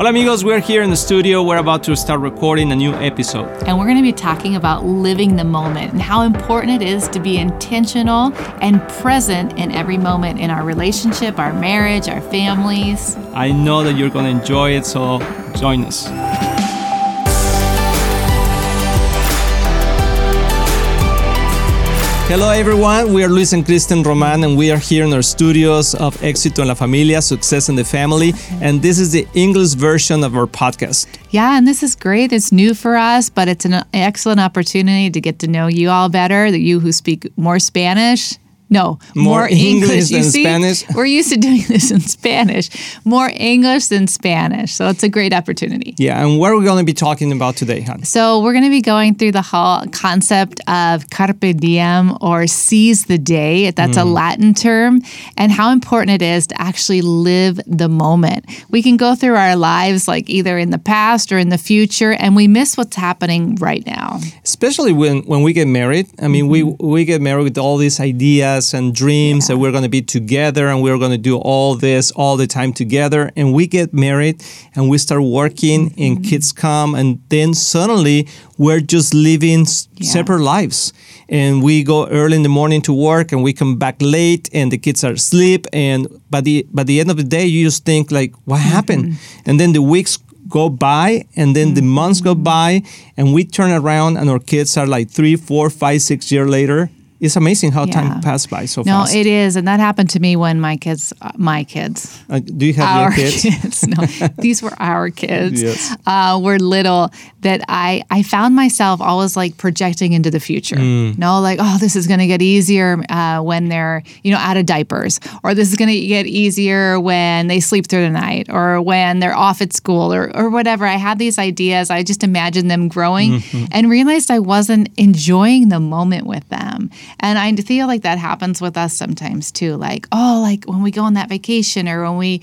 Hola amigos, we're here in the studio. We're about to start recording a new episode. And we're going to be talking about living the moment and how important it is to be intentional and present in every moment in our relationship, our marriage, our families. I know that you're going to enjoy it, so join us. Hello everyone, we are Luis and Kristen Roman and we are here in our studios of Éxito en la Familia, Success in the Family, and this is the English version of our podcast. Yeah, and this is great. It's new for us, but it's an excellent opportunity to get to know you all better, you who speak more Spanish no, more, more English, English, than see, Spanish. We're used to doing this in Spanish. More English than Spanish. So it's a great opportunity. Yeah, and what are we going to be talking about today, hon? So we're going to be going through the whole concept of carpe diem or seize the day. That's mm. a Latin term, and how important it is to actually live the moment. We can go through our lives like either in the past or in the future, and we miss what's happening right now. Especially when, when we get married. I mean, mm-hmm. we, we get married with all these ideas and dreams yeah. that we're going to be together and we're going to do all this all the time together. And we get married and we start working, mm-hmm. and kids come, and then suddenly we're just living yeah. separate lives. And we go early in the morning to work, and we come back late, and the kids are asleep. And by the by the end of the day, you just think like, what happened? Mm-hmm. And then the weeks go by and then mm-hmm. the months go by and we turn around and our kids are like three four five six years later it's amazing how yeah. time passed by so no, fast. No, it is, and that happened to me when my kids, uh, my kids. Uh, do you have our your kids? kids no, these were our kids. Yes. Uh, were little that I I found myself always like projecting into the future. Mm. No, like oh, this is going to get easier uh, when they're you know out of diapers, or this is going to get easier when they sleep through the night, or when they're off at school, or or whatever. I had these ideas. I just imagined them growing, mm-hmm. and realized I wasn't enjoying the moment with them. And I feel like that happens with us sometimes too. Like, oh, like when we go on that vacation or when we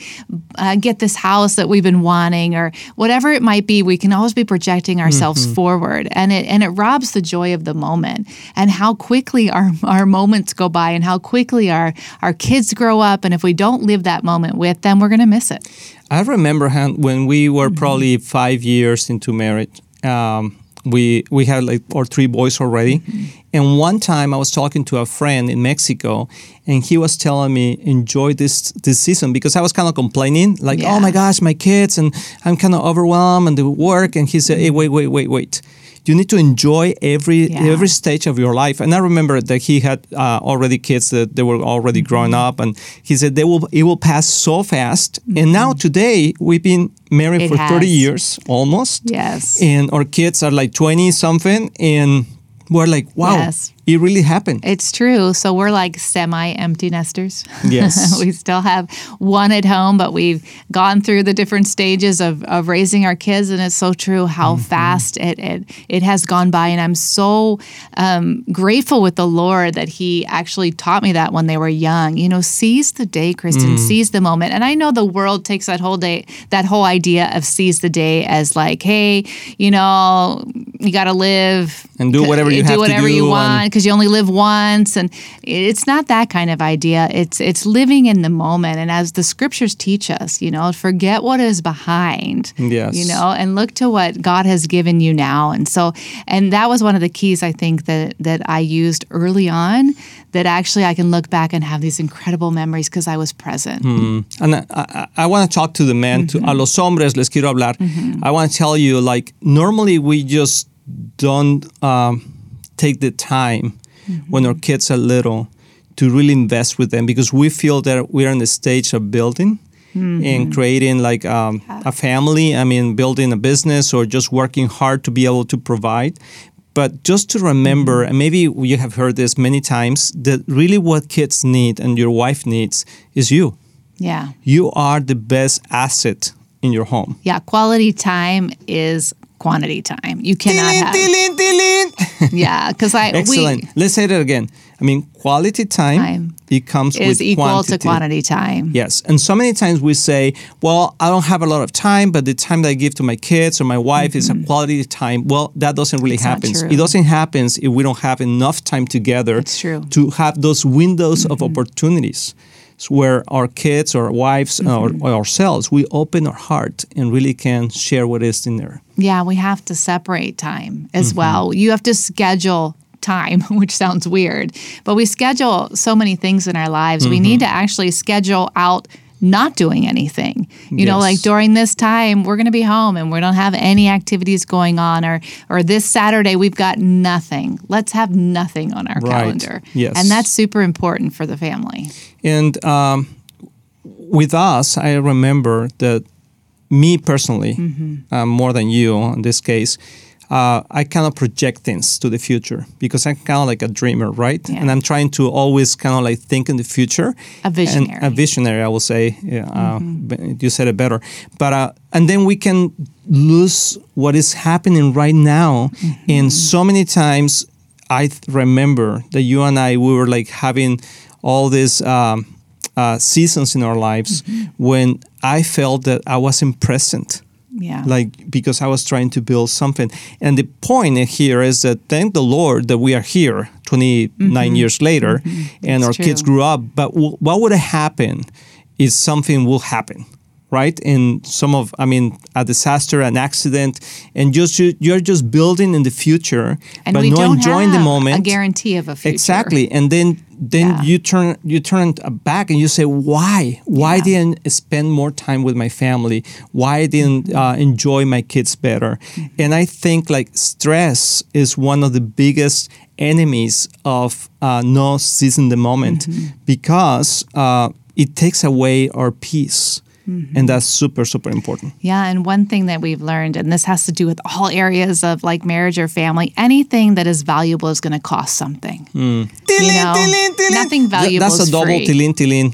uh, get this house that we've been wanting or whatever it might be, we can always be projecting ourselves mm-hmm. forward. And it, and it robs the joy of the moment and how quickly our, our moments go by and how quickly our, our kids grow up. And if we don't live that moment with them, we're going to miss it. I remember when we were mm-hmm. probably five years into marriage. Um, we we had like our three boys already mm-hmm. and one time i was talking to a friend in mexico and he was telling me enjoy this this season because i was kind of complaining like yeah. oh my gosh my kids and i'm kind of overwhelmed and the work and he said hey wait wait wait wait you need to enjoy every yeah. every stage of your life. And I remember that he had uh, already kids that they were already mm-hmm. growing up, and he said they will it will pass so fast. Mm-hmm. And now today we've been married it for has. 30 years almost. Yes. And our kids are like 20 something, and we're like, wow, yes. it really happened. It's true. So we're like semi empty nesters. Yes. we still have one at home, but we've gone through the different stages of, of raising our kids. And it's so true how mm-hmm. fast it, it, it has gone by. And I'm so um, grateful with the Lord that He actually taught me that when they were young. You know, seize the day, Kristen, mm. seize the moment. And I know the world takes that whole day, that whole idea of seize the day as like, hey, you know, you got to live and do whatever you do whatever do you want because you only live once and it's not that kind of idea it's it's living in the moment and as the scriptures teach us you know forget what is behind yes you know and look to what god has given you now and so and that was one of the keys i think that that i used early on that actually i can look back and have these incredible memories because i was present mm. and i, I, I want to talk to the men mm-hmm. to a los hombres les quiero hablar mm-hmm. i want to tell you like normally we just don't um, take the time mm-hmm. when our kids are little to really invest with them because we feel that we're in the stage of building mm-hmm. and creating like um, a family. I mean, building a business or just working hard to be able to provide. But just to remember, mm-hmm. and maybe you have heard this many times, that really what kids need and your wife needs is you. Yeah. You are the best asset in your home. Yeah, quality time is quantity time. You cannot have. yeah, because I excellent. We, Let's say that again. I mean, quality time, time it comes is with equal quantity. to quantity time. Yes, and so many times we say, "Well, I don't have a lot of time, but the time that I give to my kids or my wife mm-hmm. is a mm-hmm. quality time." Well, that doesn't really happen. It doesn't happen if we don't have enough time together it's true. to have those windows mm-hmm. of opportunities where our kids our wives Mm-hmm. or, or ourselves, we open our heart and really can share what is in there. Yeah, we have to separate time as Mm-hmm. well. You have to schedule time, which sounds weird, but we schedule so many things in our lives. We need to Mm-hmm. actually schedule out not doing anything. You know, like during this time, we're going to be home and we don't have any activities going on or or this Saturday we've got nothing. Let's have nothing on our Right. calendar. Yes. And that's super important for the family. And um, with us, I remember that me personally, Mm-hmm. uh, more than you in this case, uh, I kind of project things to the future because I'm kind of like a dreamer, right? Yeah. And I'm trying to always kind of like think in the future. A visionary. Mm-hmm. A visionary, I will say. Yeah, uh, you said it better. But uh, and then we can lose what is happening right now. Mm-hmm. And so many times, I th- remember that you and I we were like having all these um, uh, seasons in our lives Mm-hmm. when I felt that I wasn't present Yeah. like because I was trying to build something. And the point here is that thank the Lord that we are here 29 years later and Mm-hmm. That's our kids grew up. But w- what would happen is something will happen, right? in some of, I mean, a disaster, an accident, and just you, you're just building in the future, and but not enjoying the moment. a guarantee of a future. Exactly, and then then Yeah. you turn you turn back and you say, why? Why Yeah. didn't I spend more time with my family? Why didn't Mm-hmm. uh, enjoy my kids better? And I think like stress is one of the biggest enemies of uh, not seizing the moment Mm-hmm. because uh, it takes away our peace, Mm-hmm. and that's super super important. Yeah, and one thing that we've learned, and this has to do with all areas of like marriage or family, anything that is valuable is going to cost something. You know, nothing valuable That's is a double free. tilin tilin.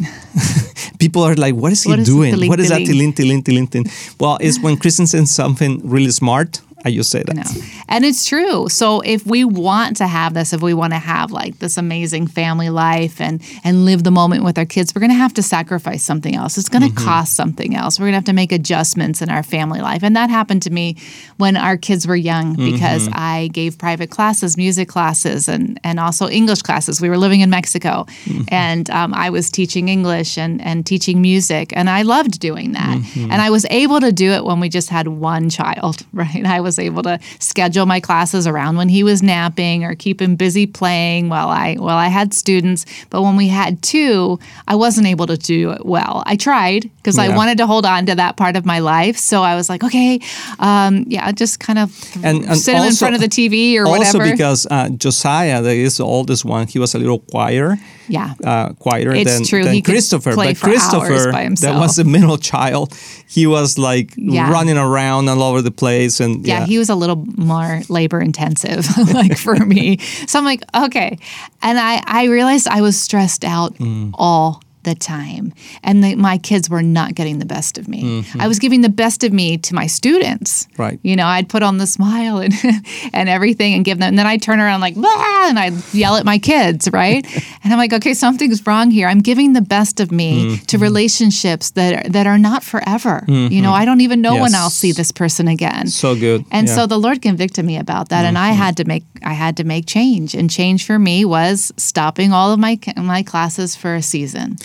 People are like, what is he What is doing? tilin what is that tilin? tilin tilin tilin tilin? Well, it's when Kristen says something really smart, I just say that. No. And it's true. So if we want to have this, if we want to have like this amazing family life and and live the moment with our kids, we're going to have to sacrifice something else. It's going to Mm-hmm. cost something else. We're going to have to make adjustments in our family life. And that happened to me when our kids were young because Mm-hmm. I gave private classes, music classes, and and also English classes. We were living in Mexico, Mm-hmm. and um, I was teaching English and and teaching music, and I loved doing that. Mm-hmm. And I was able to do it when we just had one child, right? I was able to schedule my classes around when he was napping or keep him busy playing while I while I had students. But when we had two, I wasn't able to do it well. I tried because I wanted to hold on to that part of my life. So I was like, okay, um, yeah, just kind of And- and sit him in front of the TV or Also, whatever. because uh, Josiah, that is the oldest one, he was a little quieter. Yeah. Uh, quieter It's than, true. than He Christopher. but Christopher, that was the middle child, he was like Yeah. running around all over the place. And yeah, he was a little more labor intensive, like for me. So I'm like, okay. And I, I realized I was stressed out Mm. all the time. And the, my kids were not getting the best of me. I was giving the best of me to my students. Mm-hmm. Right. You know, I'd put on the smile and, and everything and give them, and then I'd turn around like, Blah! and I'd yell at my kids, right? and I'm like, okay, something's wrong here. I'm giving the best of me Mm-hmm. to relationships that are, that are not forever. You know, I don't even know when I'll see this person again. so good. And yeah. so the Lord convicted me about that, and I had to make I had to make change. And change for me was stopping all of my my classes for a season.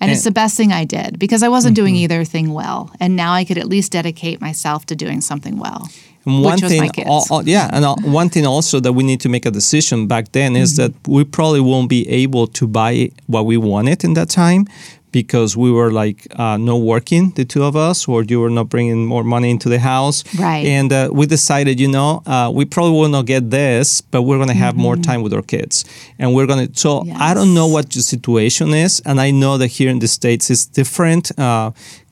And it's the best thing I did because I wasn't doing either thing well, and now I could at least dedicate myself to doing something well. And one which was thing, my kids. al- al- yeah, and uh, one thing also that we need to make a decision back then is Mm-hmm. that we probably won't be able to buy what we wanted in that time because we were like uh, not working, the two of us, or you were not bringing more money into the house. Right. And uh, we decided, you know, uh, we probably will not get this, but we're going to have more time with our kids. And we're going to, so I don't know Mm-hmm. What your situation is. And I know that here in the States it's different.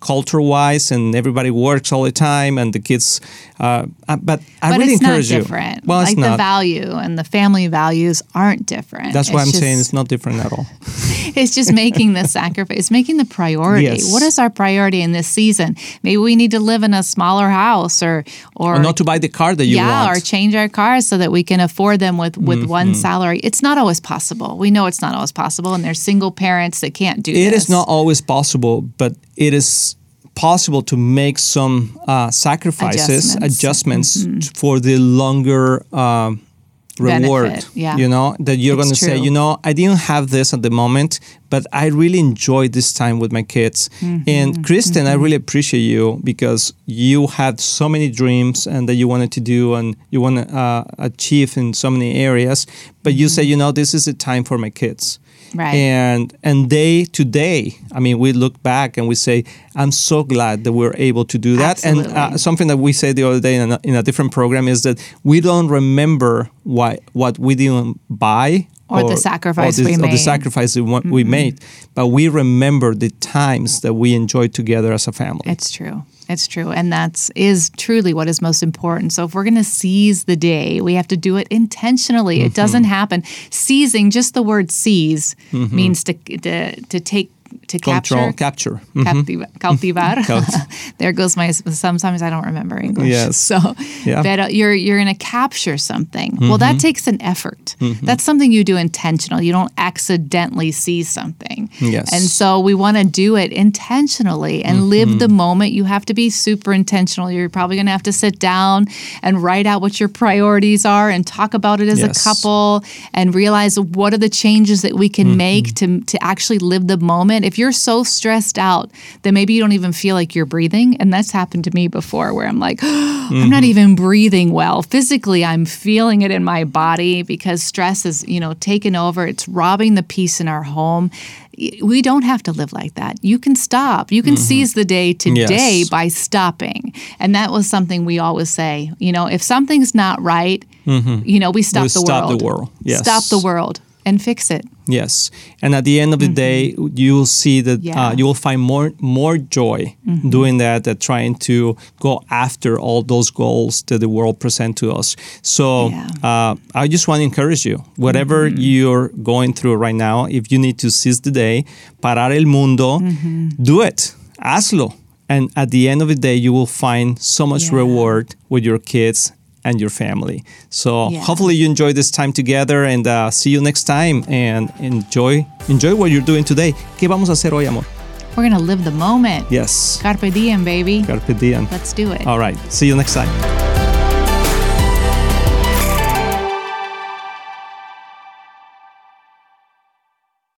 Culture wise and everybody works all the time and the kids uh, uh, but I but really it's not encourage you different. well like it's the value and the family values aren't different. that's why I'm It's saying it's not different at all it's just making the sacrifice, it's making the priority. Yes. What is our priority in this season? Maybe we need to live in a smaller house or or, or not to buy the car that you yeah, want or change our cars so that we can afford them with with Mm-hmm. one salary. It's not always possible. We know it's not always possible, and there's single parents that can't do It this. is not always possible but it is possible to make some uh, sacrifices Adjustments. adjustments, Mm-hmm. for the longer um, reward. Benefit, yeah. You know, that you're going to say, you know, I didn't have this at the moment, but I really enjoyed this time with my kids. Mm-hmm, And Kristen, I really appreciate you because you had so many dreams and that you wanted to do and you want to uh, achieve in so many areas. But you say, you know, this is a time for my kids. Mm-hmm. Right. And and they today, I mean, we look back and we say, I'm so glad that we're able to do that. Absolutely. And uh, something that we said the other day in a, in a different program is that we don't remember why what we didn't buy Or the sacrifice or the, we or the made. Mm-hmm. sacrifice we, we made, but we remember the times that we enjoyed together as a family. It's true. It's true. And that's is truly what is most important. So if we're going to seize the day, we have to do it intentionally. It doesn't happen. Seizing, just the word seize means to to, to take to Control, capture. capture. Mhm. Cautivar. Caut- there goes my. Sometimes I don't remember English. Yes. So, Yeah. but uh, you're you're going to capture something. Well, that mm-hmm. takes an effort. Mm-hmm. That's something you do intentional. You don't accidentally see something. Yes. And so we want to do it intentionally and live the moment. You have to be super intentional. You're probably going to have to sit down and write out what your priorities are and talk about it as Yes. a couple and realize what are the changes that we can make to to actually live the moment. If you're so stressed out, then maybe you don't even feel like you're breathing. And that's happened to me before where I'm like, I'm not mm-hmm. even breathing well. Physically, I'm feeling it in my body because stress is, you know, taken over. It's robbing the peace in our home. We don't have to live like that. You can stop. You can mm-hmm. seize the day today Yes. by stopping. And that was something we always say. You know, if something's not right, mm-hmm. you know, we stop We the stop the world. world. Yes. Stop the world and fix it. Yes, and at the end of the day, you'll see that Mm-hmm. Yeah. uh, you will find more more joy Mm-hmm. doing that than trying to go after all those goals that the world present to us. So Yeah. uh, I just want to encourage you, whatever Mm-hmm. you're going through right now, if you need to seize the day, parar el mundo, Mm-hmm. do it, hazlo, and at the end of the day, you will find so much Yeah. reward with your kids. And your family. So Yeah. hopefully you enjoy this time together and uh, see you next time and enjoy enjoy what you're doing today. ¿Qué vamos a hacer hoy, amor? We're going to live the moment. Yes. Carpe diem, baby. Carpe diem. Let's do it. All right. See you next time.